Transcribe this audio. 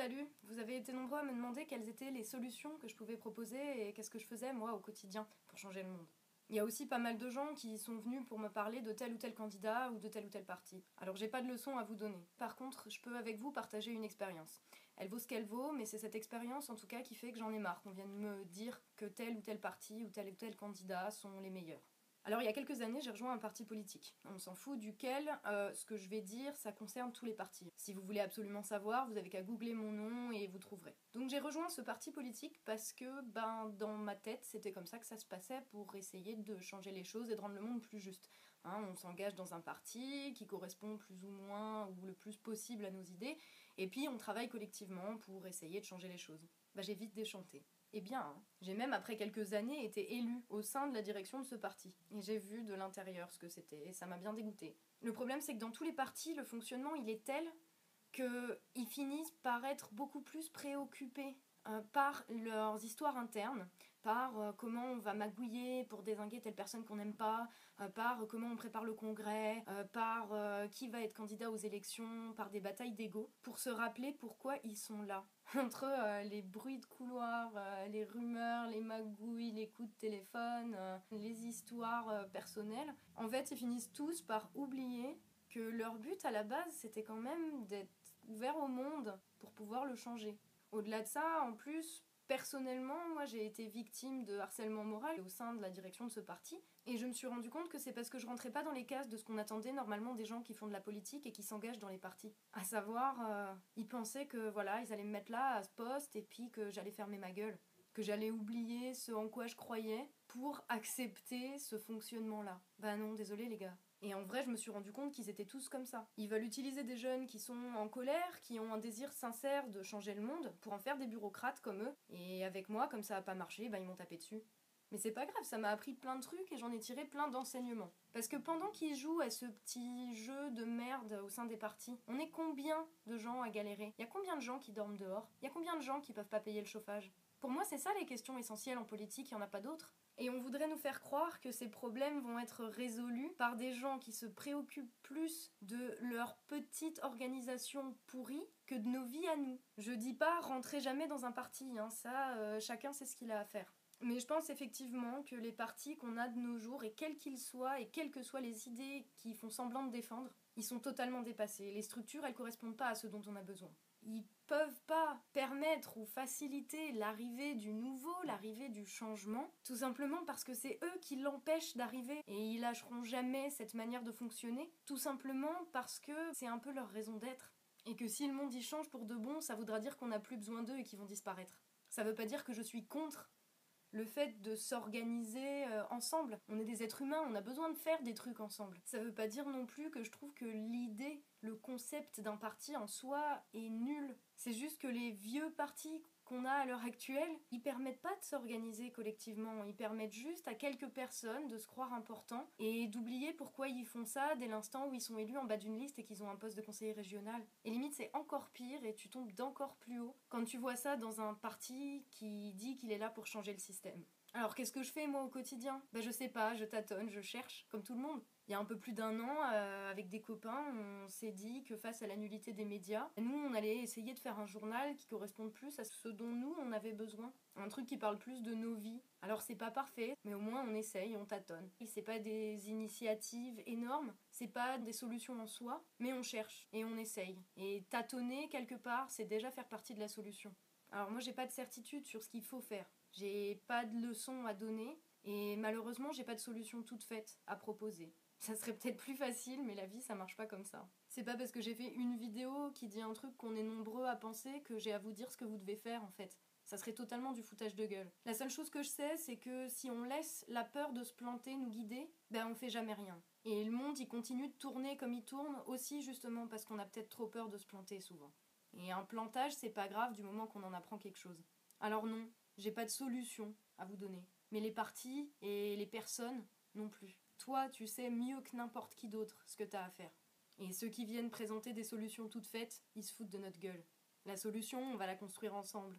Salut, vous avez été nombreux à me demander quelles étaient les solutions que je pouvais proposer et qu'est-ce que je faisais moi au quotidien pour changer le monde. Il y a aussi pas mal de gens qui sont venus pour me parler de tel ou tel candidat ou de tel ou tel parti. Alors j'ai pas de leçon à vous donner. Par contre, je peux avec vous partager une expérience. Elle vaut ce qu'elle vaut, mais c'est cette expérience en tout cas qui fait que j'en ai marre qu'on vienne me dire que tel ou tel parti ou tel ou tel candidat sont les meilleurs. Alors il y a quelques années, j'ai rejoint un parti politique. On s'en fout duquel, euh, ce que je vais dire, ça concerne tous les partis. Si vous voulez absolument savoir, vous avez qu'à googler mon nom et vous trouverez. Donc j'ai rejoint ce parti politique parce que, ben, dans ma tête, c'était comme ça que ça se passait pour essayer de changer les choses et de rendre le monde plus juste. Hein, on s'engage dans un parti qui correspond plus ou moins ou le plus possible à nos idées, et puis on travaille collectivement pour essayer de changer les choses. Ben, j'ai vite déchanté. Eh bien, hein. j'ai même après quelques années été élue au sein de la direction de ce parti. Et j'ai vu de l'intérieur ce que c'était, et ça m'a bien dégoûté. Le problème, c'est que dans tous les partis, le fonctionnement, il est tel qu'ils finissent par être beaucoup plus préoccupés euh, par leurs histoires internes, par euh, comment on va magouiller pour désinguer telle personne qu'on n'aime pas, euh, par comment on prépare le congrès, par qui va être candidat aux élections, par des batailles d'ego, pour se rappeler pourquoi ils sont là. Entre les bruits de couloir, les rumeurs, les magouilles, les coups de téléphone, les histoires personnelles, en fait ils finissent tous par oublier que leur but à la base c'était quand même d'être ouvert au monde pour pouvoir le changer. Au-delà de ça, en plus, personnellement, moi j'ai été victime de harcèlement moral au sein de la direction de ce parti. Et je me suis rendu compte que c'est parce que je rentrais pas dans les cases de ce qu'on attendait normalement des gens qui font de la politique et qui s'engagent dans les partis. À savoir, euh, ils pensaient que voilà, ils allaient me mettre là à ce poste et puis que j'allais fermer ma gueule. Que j'allais oublier ce en quoi je croyais pour accepter ce fonctionnement-là. Bah non, désolé les gars. Et en vrai, je me suis rendu compte qu'ils étaient tous comme ça. Ils veulent utiliser des jeunes qui sont en colère, qui ont un désir sincère de changer le monde, pour en faire des bureaucrates comme eux. Et avec moi, comme ça a pas marché, bah ils m'ont tapé dessus. Mais c'est pas grave, ça m'a appris plein de trucs et j'en ai tiré plein d'enseignements. Parce que pendant qu'ils jouent à ce petit jeu de merde au sein des partis, on est combien de gens à galérer? Il y a combien de gens qui dorment dehors? Il y a combien de gens qui peuvent pas payer le chauffage? Pour moi, c'est ça les questions essentielles en politique, il y en a pas d'autres. Et on voudrait nous faire croire que ces problèmes vont être résolus par des gens qui se préoccupent plus de leur petite organisation pourrie que de nos vies à nous. Je dis pas rentrer jamais dans un parti, hein, ça euh, chacun sait ce qu'il a à faire. Mais je pense effectivement que les partis qu'on a de nos jours, et quels qu'ils soient, et quelles que soient les idées qui font semblant de défendre, ils sont totalement dépassés. Les structures, elles correspondent pas à ce dont on a besoin ils peuvent pas permettre ou faciliter l'arrivée du nouveau, l'arrivée du changement, tout simplement parce que c'est eux qui l'empêchent d'arriver et ils lâcheront jamais cette manière de fonctionner, tout simplement parce que c'est un peu leur raison d'être. Et que si le monde y change pour de bon, ça voudra dire qu'on n'a plus besoin d'eux et qu'ils vont disparaître. Ça veut pas dire que je suis contre le fait de s'organiser euh, ensemble. On est des êtres humains, on a besoin de faire des trucs ensemble. Ça veut pas dire non plus que je trouve que l'idée, le concept d'un parti en soi est nul. C'est juste que les vieux partis qu'on a à l'heure actuelle, ils permettent pas de s'organiser collectivement, ils permettent juste à quelques personnes de se croire importants et d'oublier pourquoi ils font ça dès l'instant où ils sont élus en bas d'une liste et qu'ils ont un poste de conseiller régional. Et limite c'est encore pire et tu tombes d'encore plus haut quand tu vois ça dans un parti qui dit qu'il est là pour changer le système. Alors qu'est-ce que je fais moi au quotidien? Bah je sais pas, je tâtonne, je cherche, comme tout le monde il y a un peu plus d'un an, euh, avec des copains, on s'est dit que face à la nullité des médias, nous, on allait essayer de faire un journal qui corresponde plus à ce dont nous, on avait besoin. Un truc qui parle plus de nos vies. Alors c'est pas parfait, mais au moins on essaye, on tâtonne. Et c'est pas des initiatives énormes, c'est pas des solutions en soi, mais on cherche et on essaye. Et tâtonner quelque part, c'est déjà faire partie de la solution. Alors moi j'ai pas de certitude sur ce qu'il faut faire. J'ai pas de leçons à donner et malheureusement j'ai pas de solution toute faite à proposer. Ça serait peut-être plus facile, mais la vie, ça marche pas comme ça. C'est pas parce que j'ai fait une vidéo qui dit un truc qu'on est nombreux à penser que j'ai à vous dire ce que vous devez faire en fait. Ça serait totalement du foutage de gueule. La seule chose que je sais, c'est que si on laisse la peur de se planter nous guider, ben on fait jamais rien. Et le monde, il continue de tourner comme il tourne aussi justement parce qu'on a peut-être trop peur de se planter souvent. Et un plantage, c'est pas grave du moment qu'on en apprend quelque chose. Alors non, j'ai pas de solution à vous donner. Mais les partis et les personnes non plus. Toi, tu sais mieux que n'importe qui d'autre ce que t'as à faire. Et ceux qui viennent présenter des solutions toutes faites, ils se foutent de notre gueule. La solution, on va la construire ensemble.